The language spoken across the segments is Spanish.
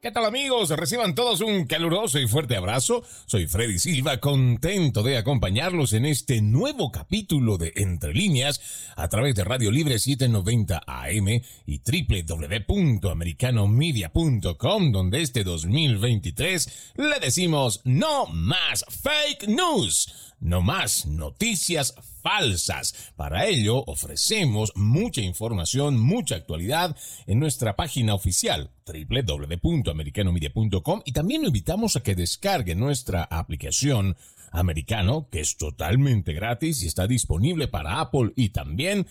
¿Qué tal amigos? Reciban todos un caluroso y fuerte abrazo. Soy Freddy Silva, contento de acompañarlos en este nuevo capítulo de Entre líneas a través de Radio Libre 790 AM y www.americanomedia.com, donde este 2023 le decimos no más fake news, no más noticias falsas. Para ello ofrecemos mucha información, mucha actualidad en nuestra página oficial www.americanomedia.com y también lo invitamos a que descargue nuestra aplicación americano que es totalmente gratis y está disponible para Apple y también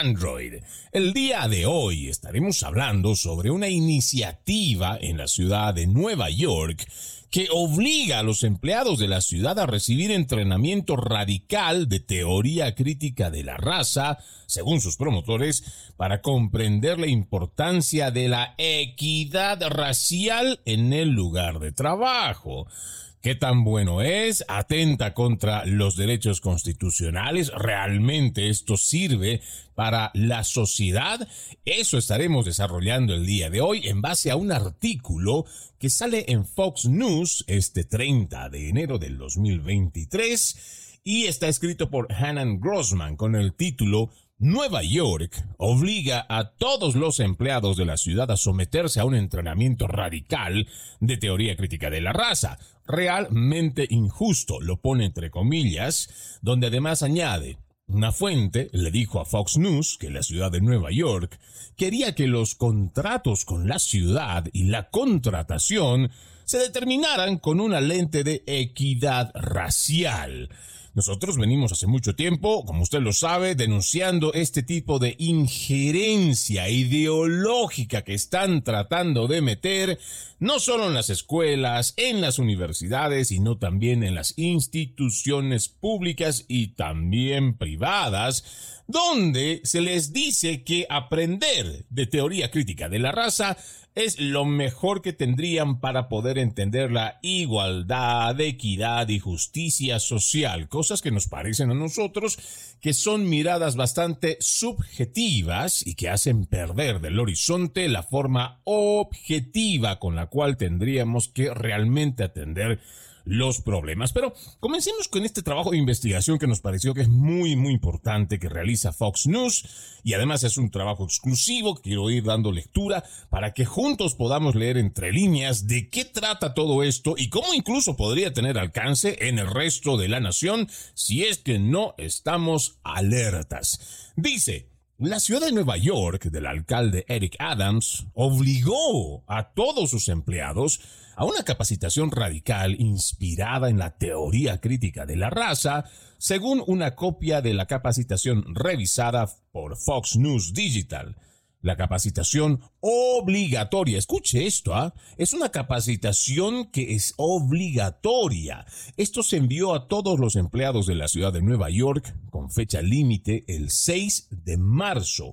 Android. El día de hoy estaremos hablando sobre una iniciativa en la ciudad de Nueva York que obliga a los empleados de la ciudad a recibir entrenamiento radical de teoría crítica de la raza, según sus promotores, para comprender la importancia de la equidad racial en el lugar de trabajo. ¿Qué tan bueno es? ¿Atenta contra los derechos constitucionales? ¿Realmente esto sirve para la sociedad? Eso estaremos desarrollando el día de hoy en base a un artículo que sale en Fox News este 30 de enero del 2023 y está escrito por Hanan Grossman con el título Nueva York obliga a todos los empleados de la ciudad a someterse a un entrenamiento radical de teoría crítica de la raza. Realmente injusto, lo pone entre comillas, donde además añade, una fuente le dijo a Fox News que la ciudad de Nueva York quería que los contratos con la ciudad y la contratación se determinaran con una lente de equidad racial. Nosotros venimos hace mucho tiempo, como usted lo sabe, denunciando este tipo de injerencia ideológica que están tratando de meter no solo en las escuelas, en las universidades, sino también en las instituciones públicas y también privadas, donde se les dice que aprender de teoría crítica de la raza es lo mejor que tendrían para poder entender la igualdad, equidad y justicia social, cosas que nos parecen a nosotros que son miradas bastante subjetivas y que hacen perder del horizonte la forma objetiva con la cual tendríamos que realmente atender los problemas. Pero comencemos con este trabajo de investigación que nos pareció que es muy, muy importante que realiza Fox News y además es un trabajo exclusivo quiero ir dando lectura para que juntos podamos leer entre líneas de qué trata todo esto y cómo incluso podría tener alcance en el resto de la nación si es que no estamos alertas. Dice, la ciudad de Nueva York, del alcalde Eric Adams, obligó a todos sus empleados a una capacitación radical inspirada en la teoría crítica de la raza, según una copia de la capacitación revisada por Fox News Digital. La capacitación obligatoria, escuche esto, ¿ah? es una capacitación que es obligatoria. Esto se envió a todos los empleados de la ciudad de Nueva York con fecha límite el 6 de marzo.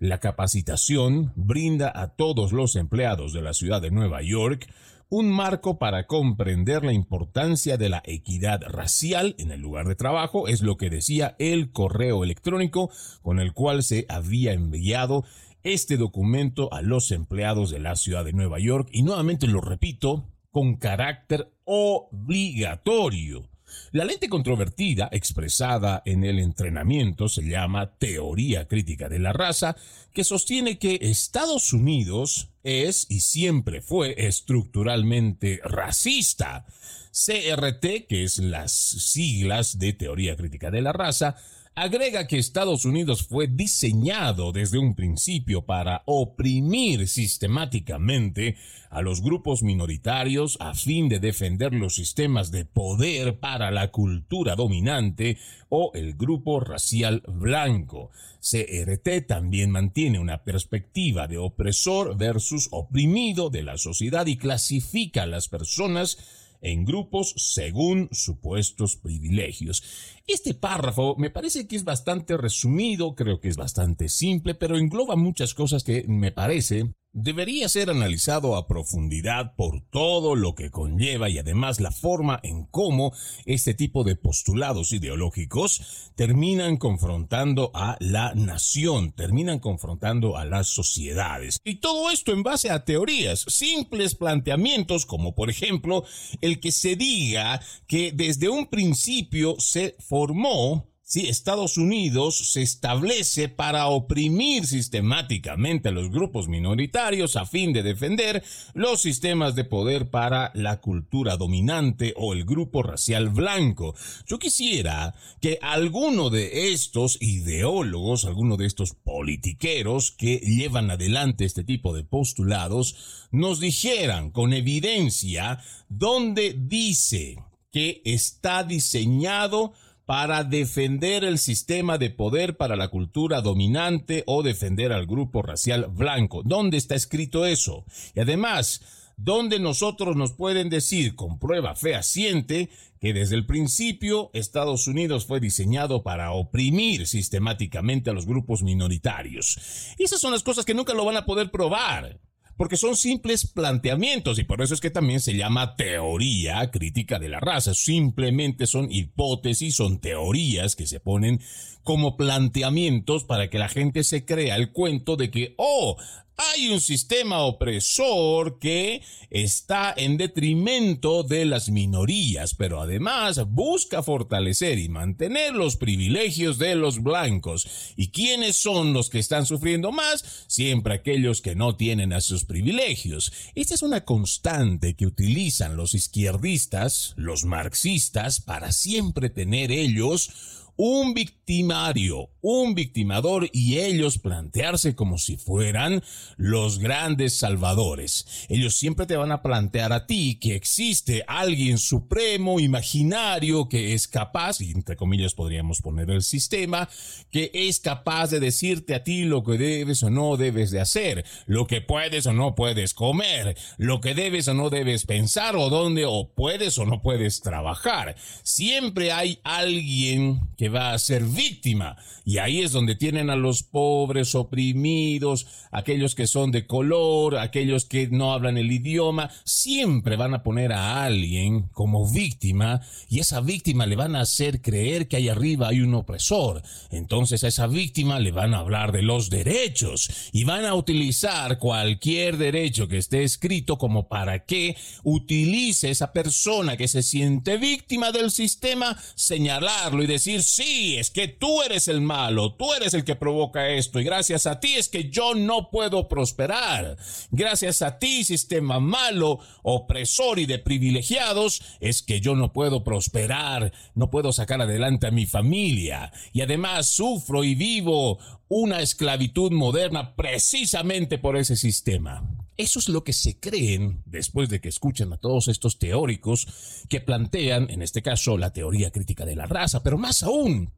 La capacitación brinda a todos los empleados de la ciudad de Nueva York un marco para comprender la importancia de la equidad racial en el lugar de trabajo, es lo que decía el correo electrónico con el cual se había enviado este documento a los empleados de la ciudad de Nueva York y nuevamente lo repito, con carácter obligatorio. La lente controvertida expresada en el entrenamiento se llama teoría crítica de la raza, que sostiene que Estados Unidos es y siempre fue estructuralmente racista. CRT, que es las siglas de teoría crítica de la raza, Agrega que Estados Unidos fue diseñado desde un principio para oprimir sistemáticamente a los grupos minoritarios a fin de defender los sistemas de poder para la cultura dominante o el grupo racial blanco. CRT también mantiene una perspectiva de opresor versus oprimido de la sociedad y clasifica a las personas en grupos según supuestos privilegios. Este párrafo me parece que es bastante resumido, creo que es bastante simple, pero engloba muchas cosas que me parece debería ser analizado a profundidad por todo lo que conlleva y además la forma en cómo este tipo de postulados ideológicos terminan confrontando a la nación, terminan confrontando a las sociedades. Y todo esto en base a teorías, simples planteamientos como por ejemplo el que se diga que desde un principio se formó si Estados Unidos se establece para oprimir sistemáticamente a los grupos minoritarios a fin de defender los sistemas de poder para la cultura dominante o el grupo racial blanco. Yo quisiera que alguno de estos ideólogos, alguno de estos politiqueros que llevan adelante este tipo de postulados, nos dijeran con evidencia dónde dice que está diseñado para defender el sistema de poder para la cultura dominante o defender al grupo racial blanco. ¿Dónde está escrito eso? Y además, ¿dónde nosotros nos pueden decir con prueba fehaciente que desde el principio Estados Unidos fue diseñado para oprimir sistemáticamente a los grupos minoritarios. Esas son las cosas que nunca lo van a poder probar porque son simples planteamientos y por eso es que también se llama teoría crítica de la raza. Simplemente son hipótesis, son teorías que se ponen como planteamientos para que la gente se crea el cuento de que, oh, hay un sistema opresor que está en detrimento de las minorías, pero además busca fortalecer y mantener los privilegios de los blancos. ¿Y quiénes son los que están sufriendo más? Siempre aquellos que no tienen a sus privilegios. Esta es una constante que utilizan los izquierdistas, los marxistas, para siempre tener ellos un victimario, un victimador y ellos plantearse como si fueran los grandes salvadores. Ellos siempre te van a plantear a ti que existe alguien supremo, imaginario, que es capaz, y entre comillas podríamos poner el sistema, que es capaz de decirte a ti lo que debes o no debes de hacer, lo que puedes o no puedes comer, lo que debes o no debes pensar o dónde o puedes o no puedes trabajar. Siempre hay alguien que va a ser víctima. Y ahí es donde tienen a los pobres, oprimidos, aquellos que son de color, aquellos que no hablan el idioma. Siempre van a poner a alguien como víctima y esa víctima le van a hacer creer que ahí arriba hay un opresor. Entonces a esa víctima le van a hablar de los derechos y van a utilizar cualquier derecho que esté escrito como para que utilice esa persona que se siente víctima del sistema, señalarlo y decir, sí, es que tú eres el malo, tú eres el que provoca esto y gracias a ti es que yo no puedo prosperar. Gracias a ti, sistema malo, opresor y de privilegiados, es que yo no puedo prosperar, no puedo sacar adelante a mi familia y además sufro y vivo una esclavitud moderna precisamente por ese sistema. Eso es lo que se creen después de que escuchan a todos estos teóricos que plantean, en este caso, la teoría crítica de la raza, pero más aún,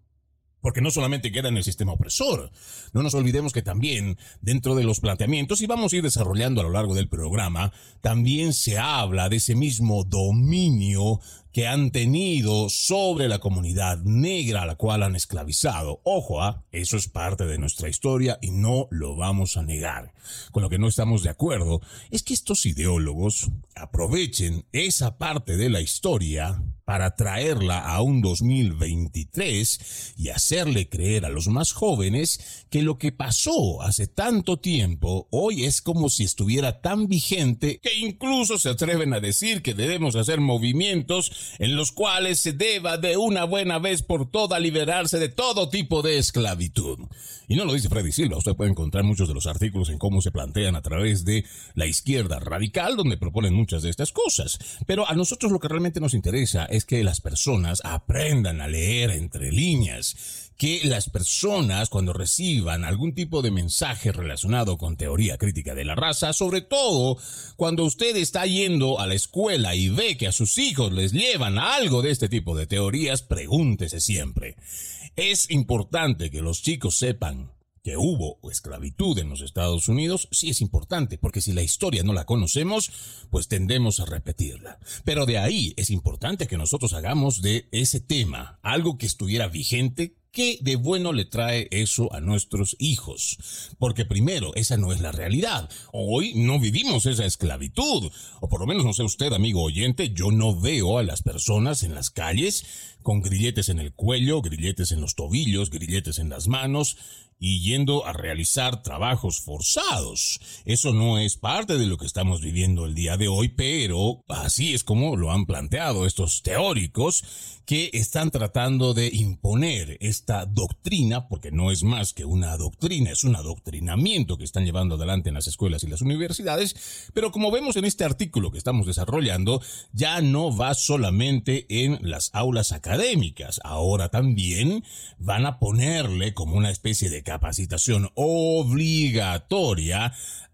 porque no solamente queda en el sistema opresor, no nos olvidemos que también dentro de los planteamientos, y vamos a ir desarrollando a lo largo del programa, también se habla de ese mismo dominio que han tenido sobre la comunidad negra a la cual han esclavizado. Ojo, ¿ah? eso es parte de nuestra historia y no lo vamos a negar. Con lo que no estamos de acuerdo es que estos ideólogos aprovechen esa parte de la historia para traerla a un 2023 y hacerle creer a los más jóvenes que lo que pasó hace tanto tiempo hoy es como si estuviera tan vigente que incluso se atreven a decir que debemos hacer movimientos en los cuales se deba de una buena vez por todas liberarse de todo tipo de esclavitud. Y no lo dice Freddy Silva, usted puede encontrar muchos de los artículos en cómo se plantean a través de la izquierda radical, donde proponen muchas de estas cosas. Pero a nosotros lo que realmente nos interesa es es que las personas aprendan a leer entre líneas que las personas cuando reciban algún tipo de mensaje relacionado con teoría crítica de la raza, sobre todo cuando usted está yendo a la escuela y ve que a sus hijos les llevan algo de este tipo de teorías, pregúntese siempre. Es importante que los chicos sepan que hubo esclavitud en los Estados Unidos, sí es importante, porque si la historia no la conocemos, pues tendemos a repetirla. Pero de ahí es importante que nosotros hagamos de ese tema algo que estuviera vigente, ¿Qué de bueno le trae eso a nuestros hijos? Porque primero, esa no es la realidad. Hoy no vivimos esa esclavitud. O por lo menos, no sé usted, amigo oyente, yo no veo a las personas en las calles con grilletes en el cuello, grilletes en los tobillos, grilletes en las manos y yendo a realizar trabajos forzados. Eso no es parte de lo que estamos viviendo el día de hoy, pero así es como lo han planteado estos teóricos que están tratando de imponer esta doctrina, porque no es más que una doctrina, es un adoctrinamiento que están llevando adelante en las escuelas y las universidades, pero como vemos en este artículo que estamos desarrollando, ya no va solamente en las aulas académicas, ahora también van a ponerle como una especie de capacitación obligatoria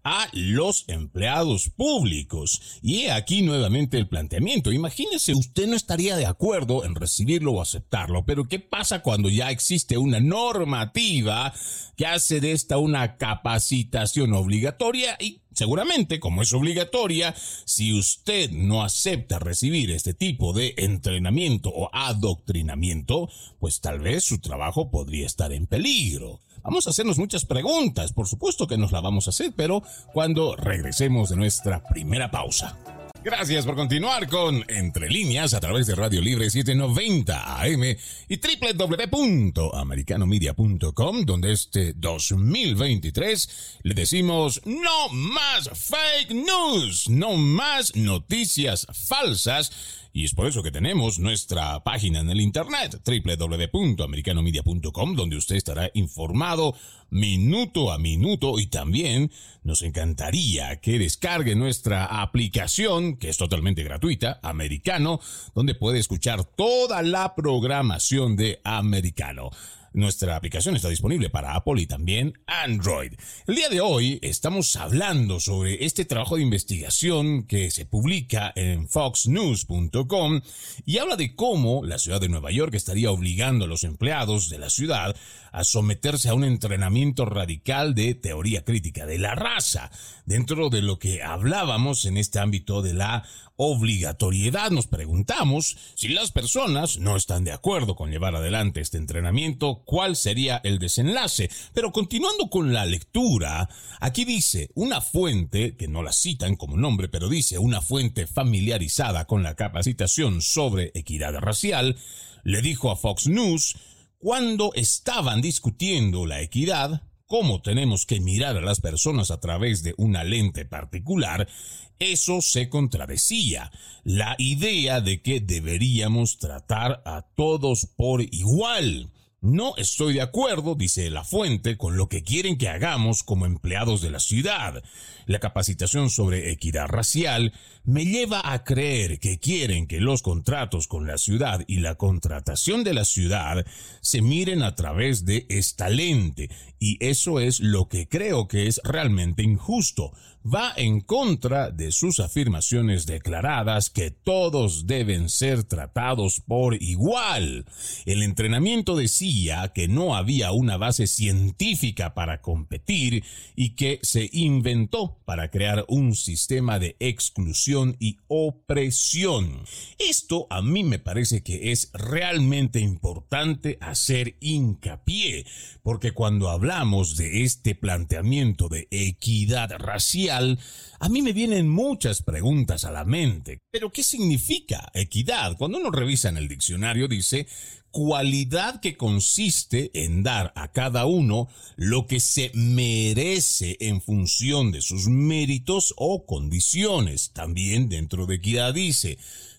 a los empleados públicos. Y aquí nuevamente el planteamiento. Imagínese, usted no estaría de acuerdo en recibirlo o aceptarlo, pero ¿qué pasa cuando ya existe una normativa que hace de esta una capacitación obligatoria y Seguramente, como es obligatoria, si usted no acepta recibir este tipo de entrenamiento o adoctrinamiento, pues tal vez su trabajo podría estar en peligro. Vamos a hacernos muchas preguntas, por supuesto que nos la vamos a hacer, pero cuando regresemos de nuestra primera pausa. Gracias por continuar con Entre Líneas a través de Radio Libre 790 AM y www.americanomedia.com, donde este 2023 le decimos no más fake news, no más noticias falsas y es por eso que tenemos nuestra página en el internet, www.americanomedia.com, donde usted estará informado minuto a minuto y también nos encantaría que descargue nuestra aplicación, que es totalmente gratuita, Americano, donde puede escuchar toda la programación de Americano. Nuestra aplicación está disponible para Apple y también Android. El día de hoy estamos hablando sobre este trabajo de investigación que se publica en foxnews.com y habla de cómo la ciudad de Nueva York estaría obligando a los empleados de la ciudad a someterse a un entrenamiento radical de teoría crítica de la raza, dentro de lo que hablábamos en este ámbito de la obligatoriedad. Nos preguntamos si las personas no están de acuerdo con llevar adelante este entrenamiento, cuál sería el desenlace. Pero continuando con la lectura, aquí dice una fuente, que no la citan como nombre, pero dice una fuente familiarizada con la capacitación sobre equidad racial, le dijo a Fox News, cuando estaban discutiendo la equidad, cómo tenemos que mirar a las personas a través de una lente particular, eso se contradecía. La idea de que deberíamos tratar a todos por igual. No estoy de acuerdo, dice la fuente, con lo que quieren que hagamos como empleados de la ciudad. La capacitación sobre equidad racial me lleva a creer que quieren que los contratos con la ciudad y la contratación de la ciudad se miren a través de esta lente, y eso es lo que creo que es realmente injusto. Va en contra de sus afirmaciones declaradas que todos deben ser tratados por igual. El entrenamiento decía que no había una base científica para competir y que se inventó para crear un sistema de exclusión y opresión. Esto a mí me parece que es realmente importante hacer hincapié, porque cuando hablamos de este planteamiento de equidad racial, a mí me vienen muchas preguntas a la mente. ¿Pero qué significa equidad? Cuando uno revisa en el diccionario dice cualidad que consiste en dar a cada uno lo que se merece en función de sus méritos o condiciones. También dentro de equidad dice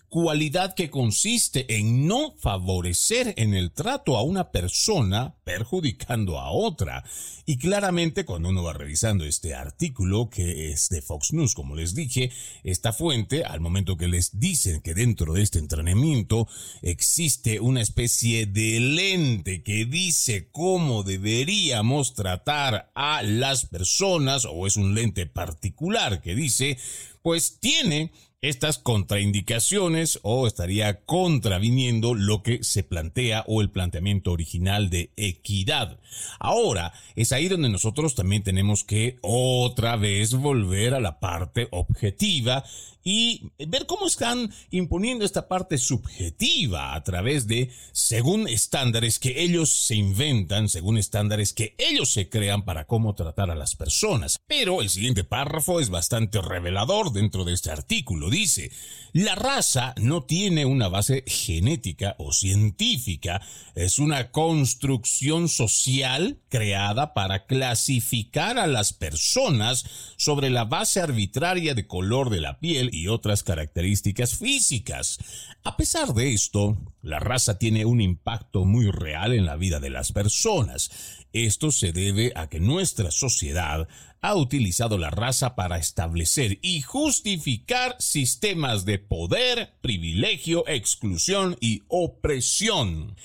cualidad que consiste en no favorecer en el trato a una persona perjudicando a otra. Y claramente cuando uno va revisando este artículo que es de Fox News, como les dije, esta fuente, al momento que les dicen que dentro de este entrenamiento existe una especie de lente que dice cómo deberíamos tratar a las personas, o es un lente particular que dice, pues tiene estas contraindicaciones o estaría contraviniendo lo que se plantea o el planteamiento original de equidad. Ahora, es ahí donde nosotros también tenemos que otra vez volver a la parte objetiva y ver cómo están imponiendo esta parte subjetiva a través de, según estándares que ellos se inventan, según estándares que ellos se crean para cómo tratar a las personas. Pero el siguiente párrafo es bastante revelador dentro de este artículo. Dice, la raza no tiene una base genética o científica, es una construcción social creada para clasificar a las personas sobre la base arbitraria de color de la piel y otras características físicas. A pesar de esto, la raza tiene un impacto muy real en la vida de las personas. Esto se debe a que nuestra sociedad ha utilizado la raza para establecer y justificar sistemas de poder, privilegio, exclusión y opresión.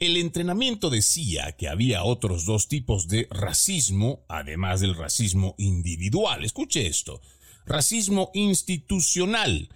El entrenamiento decía que había otros dos tipos de racismo, además del racismo individual. Escuche esto. Racismo institucional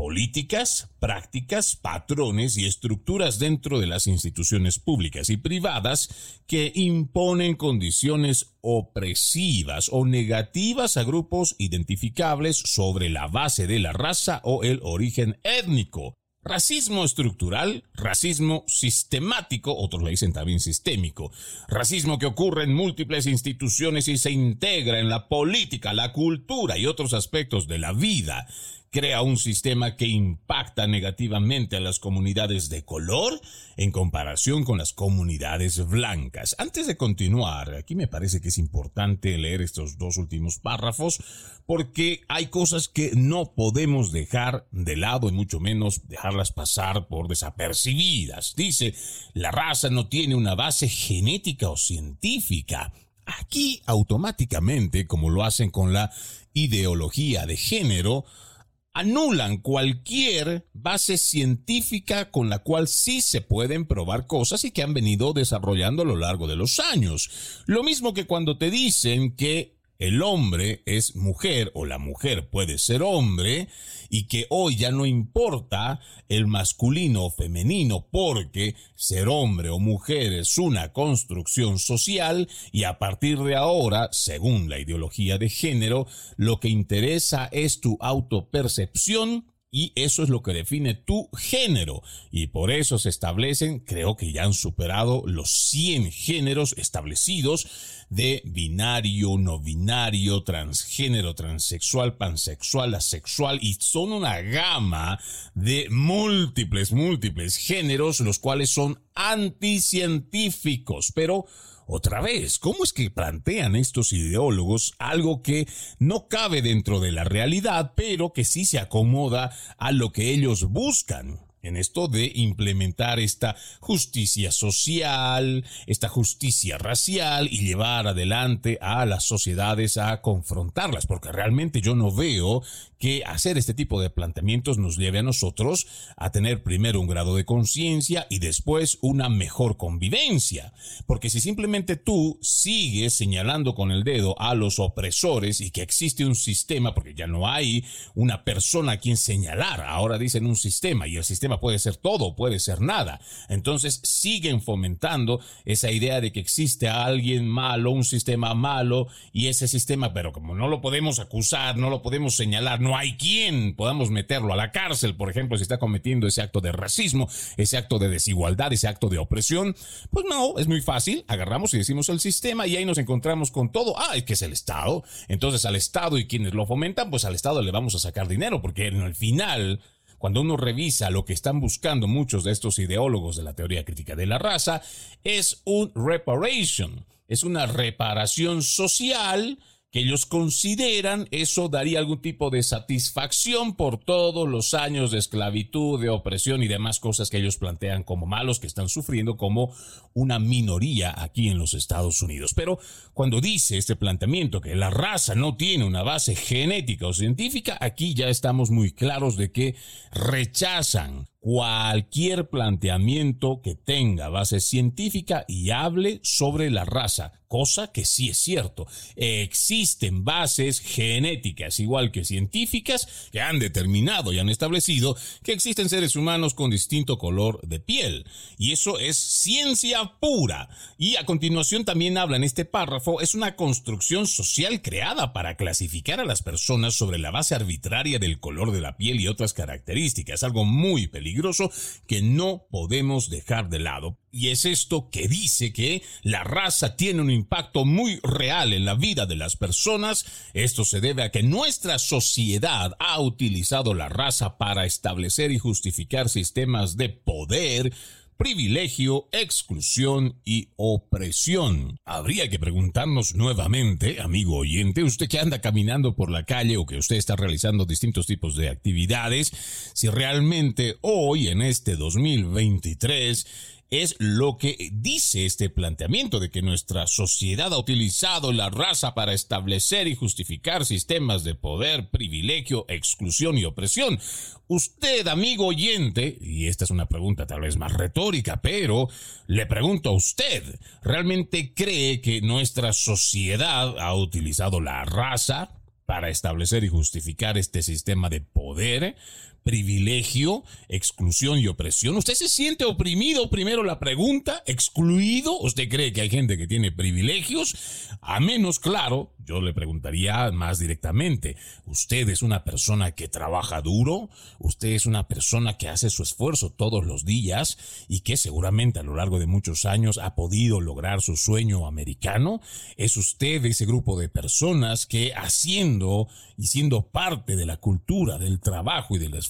políticas, prácticas, patrones y estructuras dentro de las instituciones públicas y privadas que imponen condiciones opresivas o negativas a grupos identificables sobre la base de la raza o el origen étnico. Racismo estructural, racismo sistemático, otros le dicen también sistémico, racismo que ocurre en múltiples instituciones y se integra en la política, la cultura y otros aspectos de la vida crea un sistema que impacta negativamente a las comunidades de color en comparación con las comunidades blancas. Antes de continuar, aquí me parece que es importante leer estos dos últimos párrafos porque hay cosas que no podemos dejar de lado y mucho menos dejarlas pasar por desapercibidas. Dice, la raza no tiene una base genética o científica. Aquí automáticamente, como lo hacen con la ideología de género, anulan cualquier base científica con la cual sí se pueden probar cosas y que han venido desarrollando a lo largo de los años. Lo mismo que cuando te dicen que el hombre es mujer o la mujer puede ser hombre y que hoy ya no importa el masculino o femenino porque ser hombre o mujer es una construcción social y a partir de ahora, según la ideología de género, lo que interesa es tu autopercepción y eso es lo que define tu género. Y por eso se establecen, creo que ya han superado los 100 géneros establecidos de binario, no binario, transgénero, transexual, pansexual, asexual y son una gama de múltiples, múltiples géneros, los cuales son anticientíficos, pero otra vez, ¿cómo es que plantean estos ideólogos algo que no cabe dentro de la realidad, pero que sí se acomoda a lo que ellos buscan? En esto de implementar esta justicia social, esta justicia racial y llevar adelante a las sociedades a confrontarlas, porque realmente yo no veo que hacer este tipo de planteamientos nos lleve a nosotros a tener primero un grado de conciencia y después una mejor convivencia. Porque si simplemente tú sigues señalando con el dedo a los opresores y que existe un sistema, porque ya no hay una persona a quien señalar, ahora dicen un sistema y el sistema puede ser todo, puede ser nada. Entonces siguen fomentando esa idea de que existe alguien malo, un sistema malo y ese sistema, pero como no lo podemos acusar, no lo podemos señalar, no hay quien podamos meterlo a la cárcel, por ejemplo, si está cometiendo ese acto de racismo, ese acto de desigualdad, ese acto de opresión, pues no, es muy fácil, agarramos y decimos el sistema y ahí nos encontramos con todo, ah, es que es el Estado, entonces al Estado y quienes lo fomentan, pues al Estado le vamos a sacar dinero, porque en el final cuando uno revisa lo que están buscando muchos de estos ideólogos de la teoría crítica de la raza, es un reparation, es una reparación social que ellos consideran eso daría algún tipo de satisfacción por todos los años de esclavitud, de opresión y demás cosas que ellos plantean como malos que están sufriendo como una minoría aquí en los Estados Unidos. Pero cuando dice este planteamiento que la raza no tiene una base genética o científica, aquí ya estamos muy claros de que rechazan cualquier planteamiento que tenga base científica y hable sobre la raza, cosa que sí es cierto. Existen bases genéticas igual que científicas que han determinado y han establecido que existen seres humanos con distinto color de piel. Y eso es ciencia pura. Y a continuación también habla en este párrafo, es una construcción social creada para clasificar a las personas sobre la base arbitraria del color de la piel y otras características, algo muy peligroso que no podemos dejar de lado. Y es esto que dice que la raza tiene un impacto muy real en la vida de las personas. Esto se debe a que nuestra sociedad ha utilizado la raza para establecer y justificar sistemas de poder, privilegio, exclusión y opresión. Habría que preguntarnos nuevamente, amigo oyente, usted que anda caminando por la calle o que usted está realizando distintos tipos de actividades, si realmente hoy en este 2023 es lo que dice este planteamiento de que nuestra sociedad ha utilizado la raza para establecer y justificar sistemas de poder, privilegio, exclusión y opresión. Usted, amigo oyente, y esta es una pregunta tal vez más retórica, pero le pregunto a usted, ¿realmente cree que nuestra sociedad ha utilizado la raza para establecer y justificar este sistema de poder? Privilegio, exclusión y opresión. ¿Usted se siente oprimido? Primero la pregunta, excluido. ¿Usted cree que hay gente que tiene privilegios? A menos, claro, yo le preguntaría más directamente, ¿usted es una persona que trabaja duro? ¿Usted es una persona que hace su esfuerzo todos los días y que seguramente a lo largo de muchos años ha podido lograr su sueño americano? ¿Es usted ese grupo de personas que haciendo y siendo parte de la cultura del trabajo y del esfuerzo,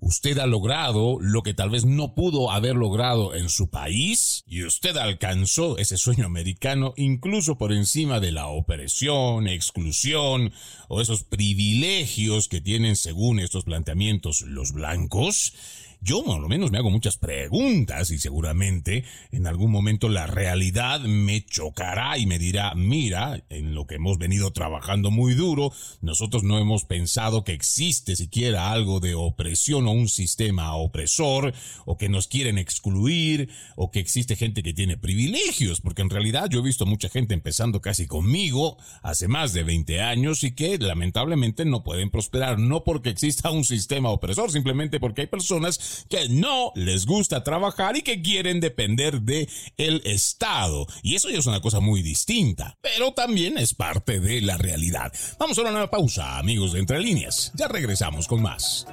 usted ha logrado lo que tal vez no pudo haber logrado en su país y usted alcanzó ese sueño americano incluso por encima de la operación, exclusión o esos privilegios que tienen según estos planteamientos los blancos? Yo, por lo menos, me hago muchas preguntas y seguramente en algún momento la realidad me chocará y me dirá, mira, en lo que hemos venido trabajando muy duro, nosotros no hemos pensado que existe siquiera algo de opresión o un sistema opresor, o que nos quieren excluir, o que existe gente que tiene privilegios, porque en realidad yo he visto mucha gente empezando casi conmigo hace más de 20 años y que lamentablemente no pueden prosperar, no porque exista un sistema opresor, simplemente porque hay personas que no les gusta trabajar y que quieren depender de el Estado. Y eso ya es una cosa muy distinta, pero también es parte de la realidad. Vamos a una nueva pausa, amigos de Entre Líneas. Ya regresamos con más.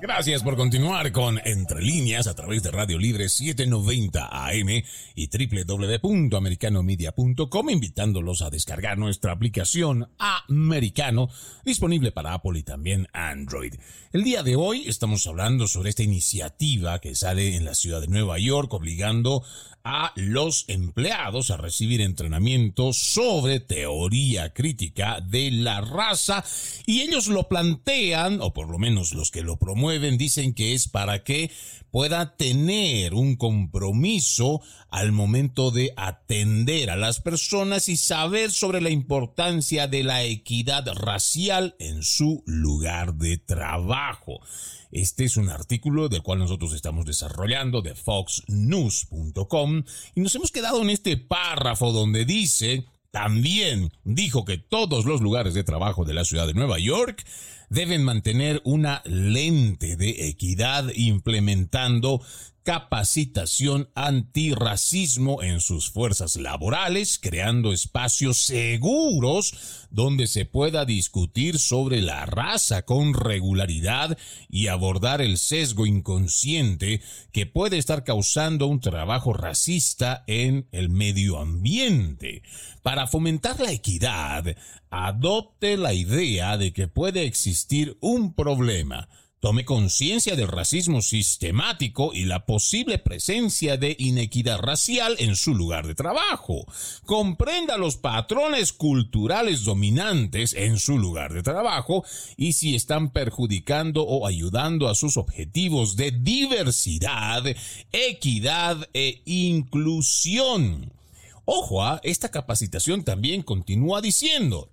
Gracias por continuar con Entre Líneas a través de Radio Libre 790 AM y www.americanomedia.com, invitándolos a descargar nuestra aplicación Americano, disponible para Apple y también Android. El día de hoy estamos hablando sobre esta iniciativa que sale en la ciudad de Nueva York, obligando a los empleados a recibir entrenamiento sobre teoría crítica de la raza y ellos lo plantean, o por lo menos los que lo promueven, dicen que es para que pueda tener un compromiso al momento de atender a las personas y saber sobre la importancia de la equidad racial en su lugar de trabajo. Este es un artículo del cual nosotros estamos desarrollando de foxnews.com y nos hemos quedado en este párrafo donde dice, también dijo que todos los lugares de trabajo de la ciudad de Nueva York deben mantener una lente de equidad implementando capacitación antirracismo en sus fuerzas laborales, creando espacios seguros donde se pueda discutir sobre la raza con regularidad y abordar el sesgo inconsciente que puede estar causando un trabajo racista en el medio ambiente. Para fomentar la equidad, adopte la idea de que puede existir un problema Tome conciencia del racismo sistemático y la posible presencia de inequidad racial en su lugar de trabajo. Comprenda los patrones culturales dominantes en su lugar de trabajo y si están perjudicando o ayudando a sus objetivos de diversidad, equidad e inclusión. Ojo, ¿ah? esta capacitación también continúa diciendo,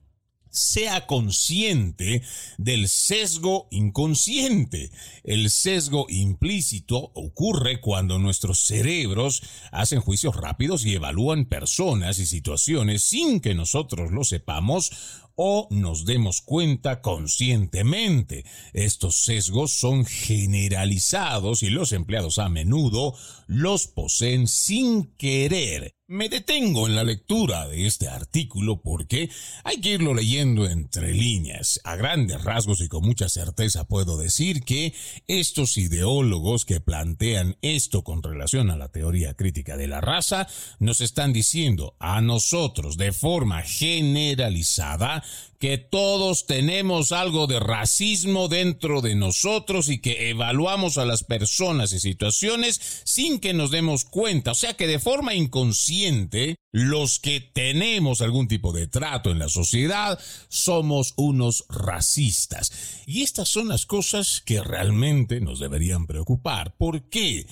sea consciente del sesgo inconsciente. El sesgo implícito ocurre cuando nuestros cerebros hacen juicios rápidos y evalúan personas y situaciones sin que nosotros lo sepamos o nos demos cuenta conscientemente. Estos sesgos son generalizados y los empleados a menudo los poseen sin querer. Me detengo en la lectura de este artículo porque hay que irlo leyendo entre líneas. A grandes rasgos y con mucha certeza puedo decir que estos ideólogos que plantean esto con relación a la teoría crítica de la raza nos están diciendo a nosotros de forma generalizada que todos tenemos algo de racismo dentro de nosotros y que evaluamos a las personas y situaciones sin que nos demos cuenta. O sea que de forma inconsciente, los que tenemos algún tipo de trato en la sociedad somos unos racistas. Y estas son las cosas que realmente nos deberían preocupar. ¿Por qué?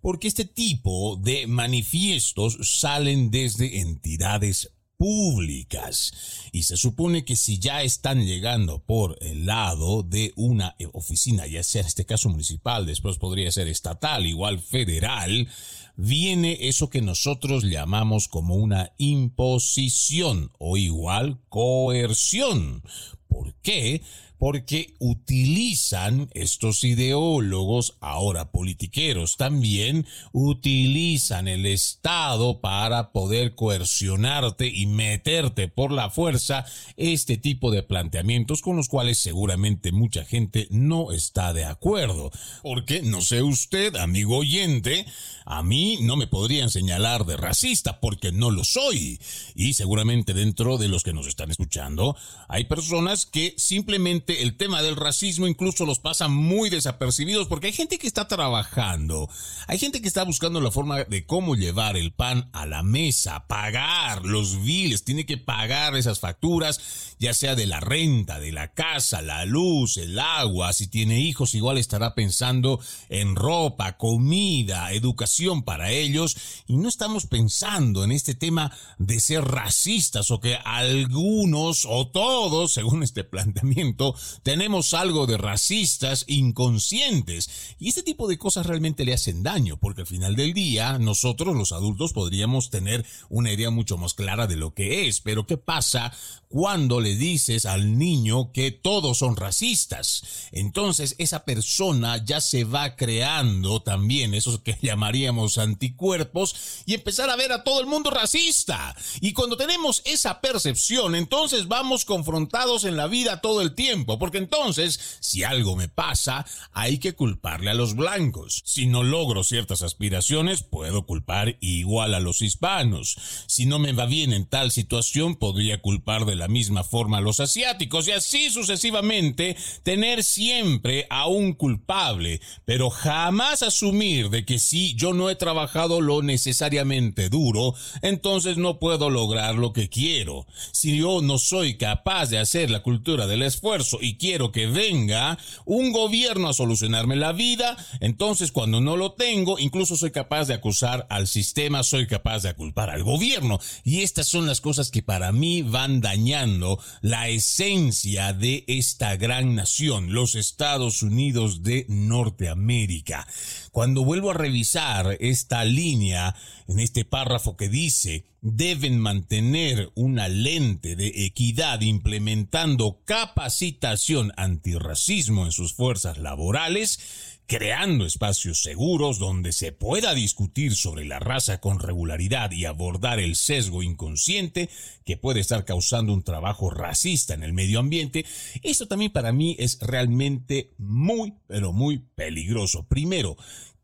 Porque este tipo de manifiestos salen desde entidades públicas. Y se supone que si ya están llegando por el lado de una oficina, ya sea en este caso municipal, después podría ser estatal, igual federal, viene eso que nosotros llamamos como una imposición o igual coerción. ¿Por qué? Porque utilizan estos ideólogos, ahora politiqueros también, utilizan el Estado para poder coercionarte y meterte por la fuerza este tipo de planteamientos con los cuales seguramente mucha gente no está de acuerdo. Porque, no sé usted, amigo oyente, a mí no me podrían señalar de racista porque no lo soy. Y seguramente dentro de los que nos están escuchando hay personas que simplemente el tema del racismo incluso los pasa muy desapercibidos porque hay gente que está trabajando, hay gente que está buscando la forma de cómo llevar el pan a la mesa, pagar los biles, tiene que pagar esas facturas, ya sea de la renta, de la casa, la luz, el agua, si tiene hijos igual estará pensando en ropa, comida, educación para ellos y no estamos pensando en este tema de ser racistas o que algunos o todos, según este planteamiento, tenemos algo de racistas inconscientes y este tipo de cosas realmente le hacen daño porque al final del día nosotros los adultos podríamos tener una idea mucho más clara de lo que es, pero ¿qué pasa cuando le dices al niño que todos son racistas? Entonces esa persona ya se va creando también esos que llamaríamos anticuerpos y empezar a ver a todo el mundo racista. Y cuando tenemos esa percepción, entonces vamos confrontados en la vida todo el tiempo porque entonces, si algo me pasa, hay que culparle a los blancos. Si no logro ciertas aspiraciones, puedo culpar igual a los hispanos. Si no me va bien en tal situación, podría culpar de la misma forma a los asiáticos y así sucesivamente tener siempre a un culpable, pero jamás asumir de que si yo no he trabajado lo necesariamente duro, entonces no puedo lograr lo que quiero. Si yo no soy capaz de hacer la cultura del esfuerzo y quiero que venga un gobierno a solucionarme la vida, entonces cuando no lo tengo, incluso soy capaz de acusar al sistema, soy capaz de culpar al gobierno. Y estas son las cosas que para mí van dañando la esencia de esta gran nación, los Estados Unidos de Norteamérica. Cuando vuelvo a revisar esta línea en este párrafo que dice, deben mantener una lente de equidad implementando capacitación antirracismo en sus fuerzas laborales, creando espacios seguros donde se pueda discutir sobre la raza con regularidad y abordar el sesgo inconsciente que puede estar causando un trabajo racista en el medio ambiente, esto también para mí es realmente muy, pero muy peligroso. Primero,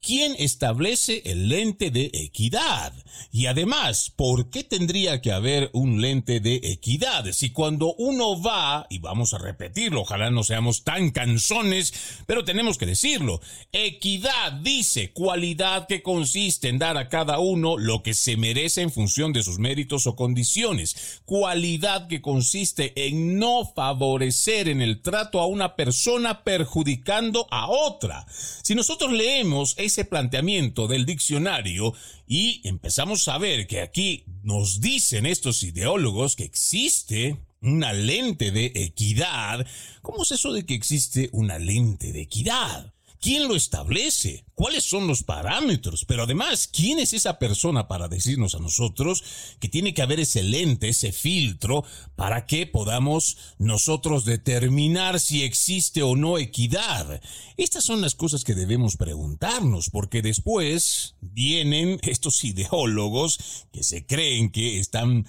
¿Quién establece el lente de equidad? Y además, ¿por qué tendría que haber un lente de equidad? Si cuando uno va, y vamos a repetirlo, ojalá no seamos tan canzones, pero tenemos que decirlo, equidad dice cualidad que consiste en dar a cada uno lo que se merece en función de sus méritos o condiciones, cualidad que consiste en no favorecer en el trato a una persona perjudicando a otra. Si nosotros leemos ese planteamiento del diccionario y empezamos a ver que aquí nos dicen estos ideólogos que existe una lente de equidad. ¿Cómo es eso de que existe una lente de equidad? ¿Quién lo establece? ¿Cuáles son los parámetros? Pero además, ¿quién es esa persona para decirnos a nosotros que tiene que haber ese lente, ese filtro, para que podamos nosotros determinar si existe o no equidad? Estas son las cosas que debemos preguntarnos, porque después vienen estos ideólogos que se creen que están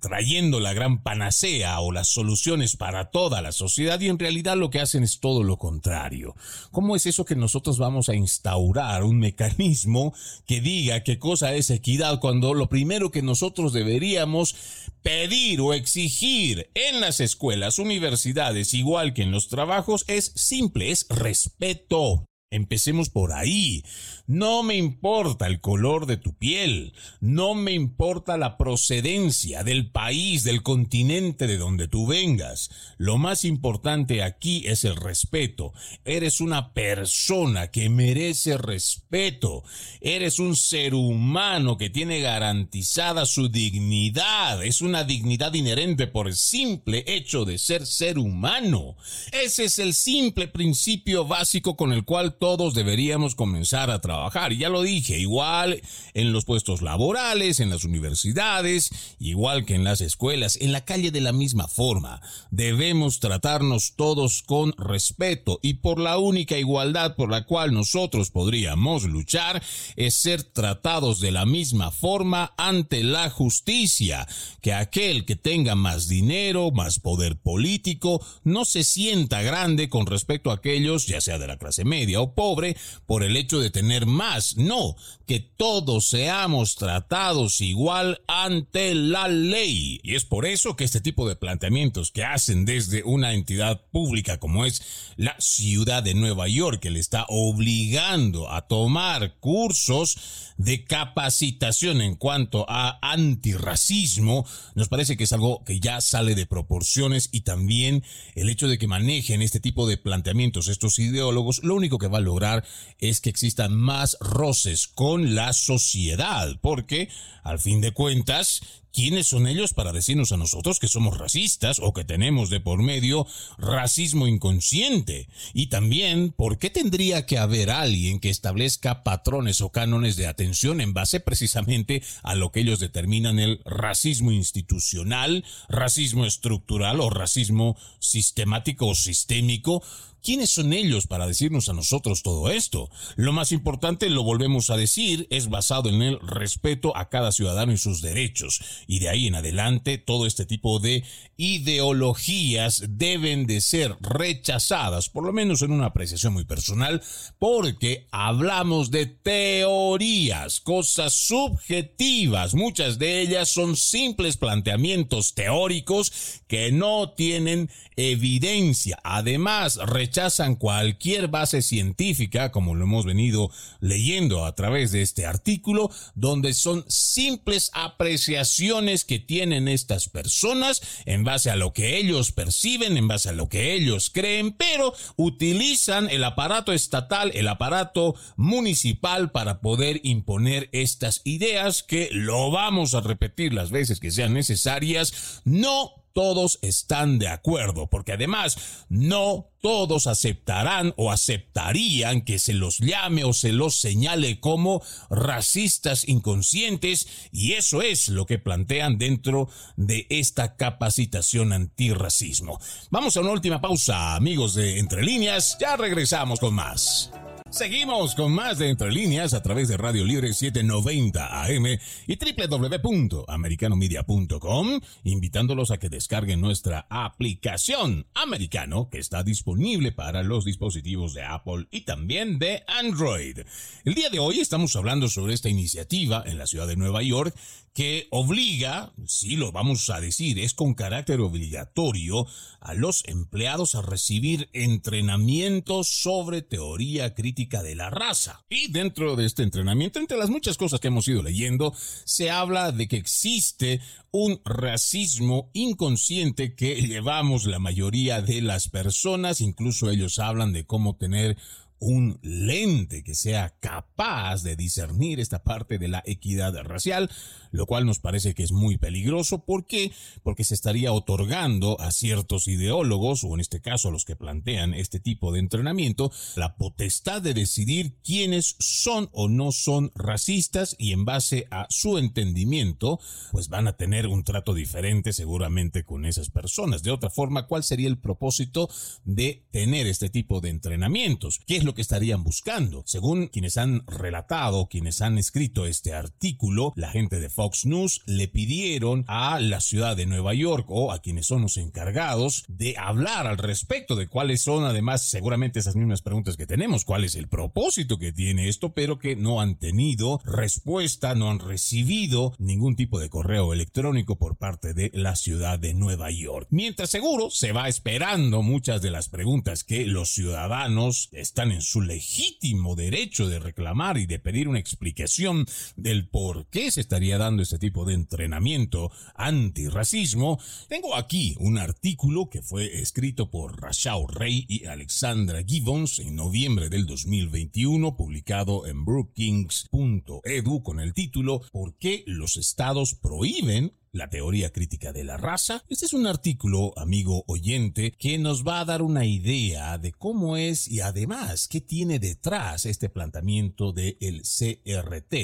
trayendo la gran panacea o las soluciones para toda la sociedad y en realidad lo que hacen es todo lo contrario. ¿Cómo es eso que nosotros vamos a instaurar un mecanismo que diga qué cosa es equidad cuando lo primero que nosotros deberíamos pedir o exigir en las escuelas, universidades, igual que en los trabajos, es simple, es respeto. Empecemos por ahí. No me importa el color de tu piel, no me importa la procedencia del país, del continente de donde tú vengas. Lo más importante aquí es el respeto. Eres una persona que merece respeto. Eres un ser humano que tiene garantizada su dignidad. Es una dignidad inherente por el simple hecho de ser ser humano. Ese es el simple principio básico con el cual todos deberíamos comenzar a trabajar. Ya lo dije, igual en los puestos laborales, en las universidades, igual que en las escuelas, en la calle de la misma forma. Debemos tratarnos todos con respeto y por la única igualdad por la cual nosotros podríamos luchar es ser tratados de la misma forma ante la justicia, que aquel que tenga más dinero, más poder político, no se sienta grande con respecto a aquellos, ya sea de la clase media o pobre por el hecho de tener más. No, que todos seamos tratados igual ante la ley. Y es por eso que este tipo de planteamientos que hacen desde una entidad pública como es la ciudad de Nueva York, que le está obligando a tomar cursos de capacitación en cuanto a antirracismo, nos parece que es algo que ya sale de proporciones y también el hecho de que manejen este tipo de planteamientos estos ideólogos, lo único que va lograr es que existan más roces con la sociedad, porque al fin de cuentas ¿Quiénes son ellos para decirnos a nosotros que somos racistas o que tenemos de por medio racismo inconsciente? Y también, ¿por qué tendría que haber alguien que establezca patrones o cánones de atención en base precisamente a lo que ellos determinan el racismo institucional, racismo estructural o racismo sistemático o sistémico? ¿Quiénes son ellos para decirnos a nosotros todo esto? Lo más importante, lo volvemos a decir, es basado en el respeto a cada ciudadano y sus derechos. Y de ahí en adelante, todo este tipo de ideologías deben de ser rechazadas, por lo menos en una apreciación muy personal, porque hablamos de teorías, cosas subjetivas. Muchas de ellas son simples planteamientos teóricos que no tienen evidencia. Además, rechazan cualquier base científica, como lo hemos venido leyendo a través de este artículo, donde son simples apreciaciones que tienen estas personas en base a lo que ellos perciben, en base a lo que ellos creen, pero utilizan el aparato estatal, el aparato municipal para poder imponer estas ideas que lo vamos a repetir las veces que sean necesarias, no todos están de acuerdo, porque además no todos aceptarán o aceptarían que se los llame o se los señale como racistas inconscientes y eso es lo que plantean dentro de esta capacitación antirracismo. Vamos a una última pausa, amigos de Entre Líneas, ya regresamos con más. Seguimos con más de Entre Líneas a través de Radio Libre 790 AM y www.americanomedia.com, invitándolos a que descarguen nuestra aplicación americano que está disponible para los dispositivos de Apple y también de Android. El día de hoy estamos hablando sobre esta iniciativa en la ciudad de Nueva York que obliga, sí lo vamos a decir, es con carácter obligatorio a los empleados a recibir entrenamiento sobre teoría crítica de la raza. Y dentro de este entrenamiento, entre las muchas cosas que hemos ido leyendo, se habla de que existe un racismo inconsciente que llevamos la mayoría de las personas, incluso ellos hablan de cómo tener un lente que sea capaz de discernir esta parte de la equidad racial, lo cual nos parece que es muy peligroso. ¿Por qué? Porque se estaría otorgando a ciertos ideólogos, o en este caso a los que plantean este tipo de entrenamiento, la potestad de decidir quiénes son o no son racistas y en base a su entendimiento, pues van a tener un trato diferente seguramente con esas personas. De otra forma, ¿cuál sería el propósito de tener este tipo de entrenamientos? ¿Qué es lo que estarían buscando. Según quienes han relatado, quienes han escrito este artículo, la gente de Fox News le pidieron a la ciudad de Nueva York o a quienes son los encargados de hablar al respecto de cuáles son además seguramente esas mismas preguntas que tenemos, cuál es el propósito que tiene esto, pero que no han tenido respuesta, no han recibido ningún tipo de correo electrónico por parte de la ciudad de Nueva York. Mientras seguro se va esperando muchas de las preguntas que los ciudadanos están en su legítimo derecho de reclamar y de pedir una explicación del por qué se estaría dando este tipo de entrenamiento antirracismo, tengo aquí un artículo que fue escrito por Rachel Rey y Alexandra Gibbons en noviembre del 2021, publicado en brookings.edu con el título ¿Por qué los estados prohíben la teoría crítica de la raza. Este es un artículo, amigo oyente, que nos va a dar una idea de cómo es y además qué tiene detrás este planteamiento del CRT,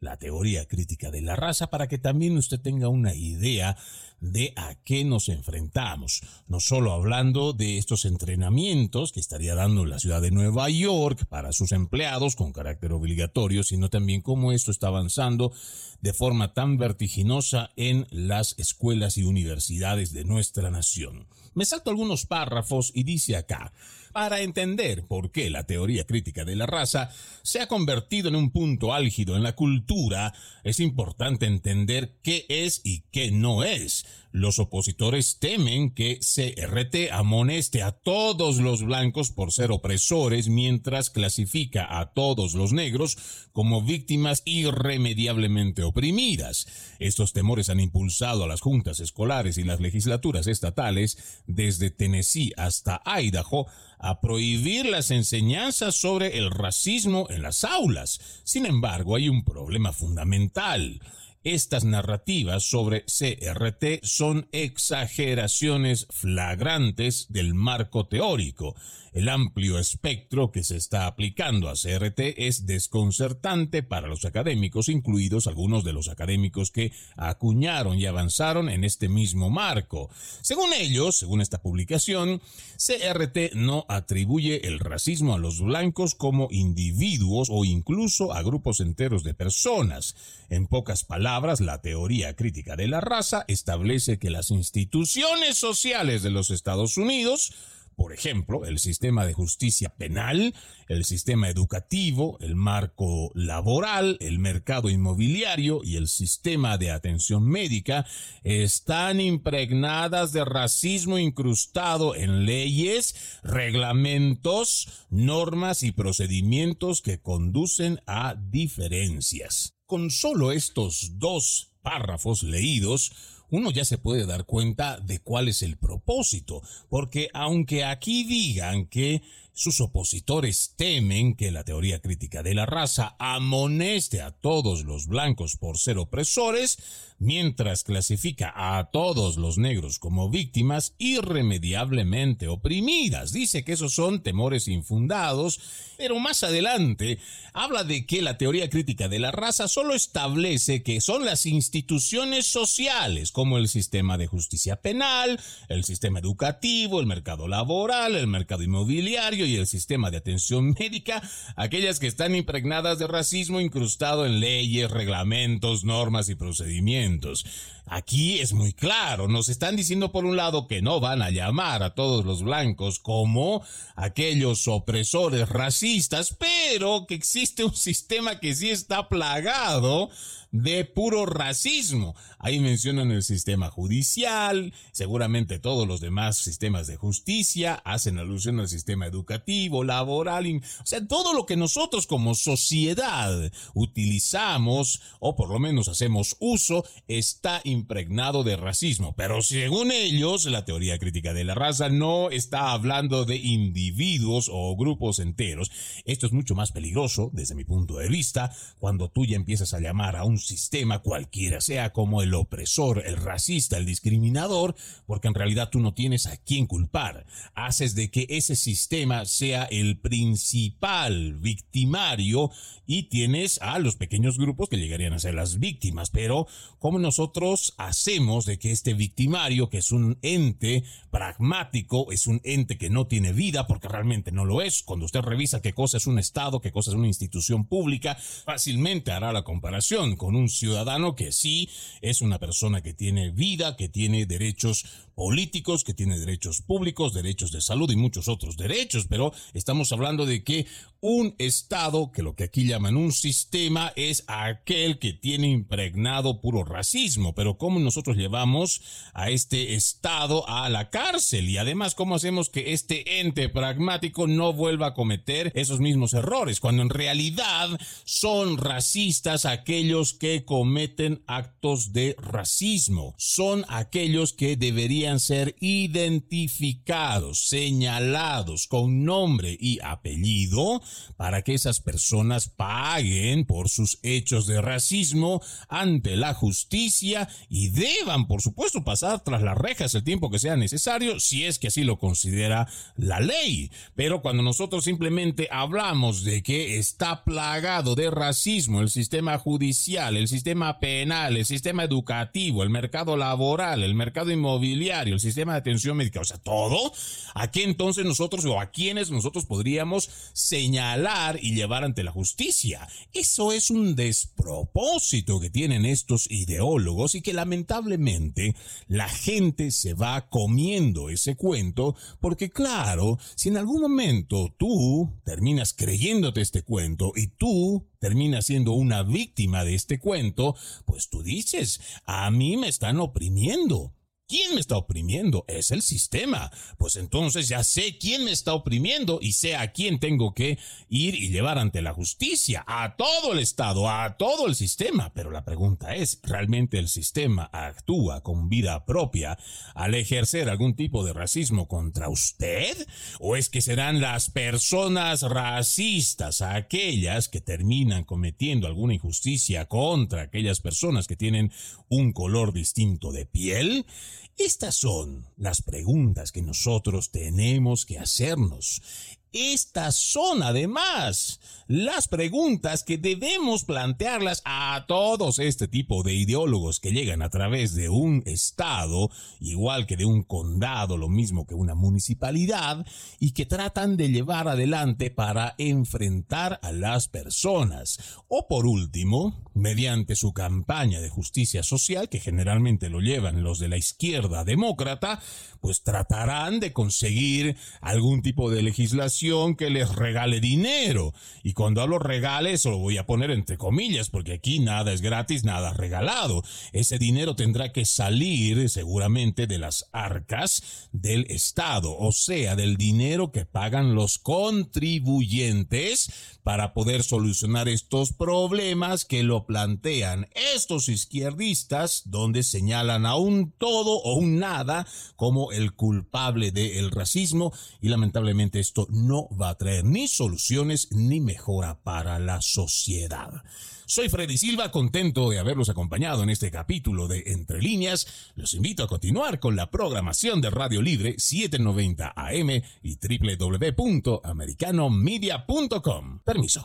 la teoría crítica de la raza, para que también usted tenga una idea de a qué nos enfrentamos. No solo hablando de estos entrenamientos que estaría dando la ciudad de Nueva York para sus empleados con carácter obligatorio, sino también cómo esto está avanzando de forma tan vertiginosa en las escuelas y universidades de nuestra nación. Me salto algunos párrafos y dice acá, para entender por qué la teoría crítica de la raza se ha convertido en un punto álgido en la cultura, es importante entender qué es y qué no es. Los opositores temen que CRT amoneste a todos los blancos por ser opresores mientras clasifica a todos los negros como víctimas irremediablemente oprimidas. Estos temores han impulsado a las juntas escolares y las legislaturas estatales, desde Tennessee hasta Idaho, a prohibir las enseñanzas sobre el racismo en las aulas. Sin embargo, hay un problema fundamental. Estas narrativas sobre CRT son exageraciones flagrantes del marco teórico. El amplio espectro que se está aplicando a CRT es desconcertante para los académicos, incluidos algunos de los académicos que acuñaron y avanzaron en este mismo marco. Según ellos, según esta publicación, CRT no atribuye el racismo a los blancos como individuos o incluso a grupos enteros de personas. En pocas palabras, la teoría crítica de la raza establece que las instituciones sociales de los Estados Unidos por ejemplo, el sistema de justicia penal, el sistema educativo, el marco laboral, el mercado inmobiliario y el sistema de atención médica están impregnadas de racismo incrustado en leyes, reglamentos, normas y procedimientos que conducen a diferencias. Con solo estos dos párrafos leídos, uno ya se puede dar cuenta de cuál es el propósito, porque aunque aquí digan que sus opositores temen que la teoría crítica de la raza amoneste a todos los blancos por ser opresores, mientras clasifica a todos los negros como víctimas irremediablemente oprimidas. Dice que esos son temores infundados, pero más adelante habla de que la teoría crítica de la raza solo establece que son las instituciones sociales, como el sistema de justicia penal, el sistema educativo, el mercado laboral, el mercado inmobiliario, y el sistema de atención médica, aquellas que están impregnadas de racismo incrustado en leyes, reglamentos, normas y procedimientos. Aquí es muy claro, nos están diciendo por un lado que no van a llamar a todos los blancos como aquellos opresores racistas, pero que existe un sistema que sí está plagado de puro racismo. Ahí mencionan el sistema judicial, seguramente todos los demás sistemas de justicia, hacen alusión al sistema educativo, laboral, o sea, todo lo que nosotros como sociedad utilizamos, o por lo menos hacemos uso, está impregnado de racismo. Pero según ellos, la teoría crítica de la raza no está hablando de individuos o grupos enteros. Esto es mucho más peligroso, desde mi punto de vista, cuando tú ya empiezas a llamar a un sistema cualquiera, sea como el opresor, el racista, el discriminador, porque en realidad tú no tienes a quién culpar. Haces de que ese sistema sea el principal victimario y tienes a los pequeños grupos que llegarían a ser las víctimas. Pero, ¿cómo nosotros hacemos de que este victimario, que es un ente pragmático, es un ente que no tiene vida, porque realmente no lo es, cuando usted revisa qué cosa es un Estado, qué cosa es una institución pública, fácilmente hará la comparación con un ciudadano que sí es una persona que tiene vida, que tiene derechos políticos, que tiene derechos públicos, derechos de salud y muchos otros derechos, pero estamos hablando de que un Estado, que lo que aquí llaman un sistema, es aquel que tiene impregnado puro racismo, pero ¿cómo nosotros llevamos a este Estado a la cárcel? Y además, ¿cómo hacemos que este ente pragmático no vuelva a cometer esos mismos errores, cuando en realidad son racistas aquellos que cometen actos de racismo? Son aquellos que deberían ser identificados, señalados con nombre y apellido para que esas personas paguen por sus hechos de racismo ante la justicia y deban, por supuesto, pasar tras las rejas el tiempo que sea necesario si es que así lo considera la ley. Pero cuando nosotros simplemente hablamos de que está plagado de racismo el sistema judicial, el sistema penal, el sistema educativo, el mercado laboral, el mercado inmobiliario, el sistema de atención médica, o sea, todo, ¿a qué entonces nosotros o a quiénes nosotros podríamos señalar y llevar ante la justicia? Eso es un despropósito que tienen estos ideólogos y que lamentablemente la gente se va comiendo ese cuento porque claro, si en algún momento tú terminas creyéndote este cuento y tú terminas siendo una víctima de este cuento, pues tú dices, a mí me están oprimiendo. ¿Quién me está oprimiendo? Es el sistema. Pues entonces ya sé quién me está oprimiendo y sé a quién tengo que ir y llevar ante la justicia, a todo el Estado, a todo el sistema. Pero la pregunta es, ¿realmente el sistema actúa con vida propia al ejercer algún tipo de racismo contra usted? ¿O es que serán las personas racistas aquellas que terminan cometiendo alguna injusticia contra aquellas personas que tienen un color distinto de piel? Estas son las preguntas que nosotros tenemos que hacernos. Estas son además las preguntas que debemos plantearlas a todos este tipo de ideólogos que llegan a través de un estado, igual que de un condado, lo mismo que una municipalidad, y que tratan de llevar adelante para enfrentar a las personas. O por último, mediante su campaña de justicia social, que generalmente lo llevan los de la izquierda demócrata, pues tratarán de conseguir algún tipo de legislación que les regale dinero. Y cuando hablo regales, lo voy a poner entre comillas, porque aquí nada es gratis, nada regalado. Ese dinero tendrá que salir seguramente de las arcas del Estado, o sea, del dinero que pagan los contribuyentes para poder solucionar estos problemas que lo plantean estos izquierdistas, donde señalan a un todo o un nada como el culpable del racismo y lamentablemente esto no va a traer ni soluciones ni mejora para la sociedad. Soy Freddy Silva, contento de haberlos acompañado en este capítulo de Entre líneas. Los invito a continuar con la programación de Radio Libre 790 AM y www.americanomedia.com. Permiso.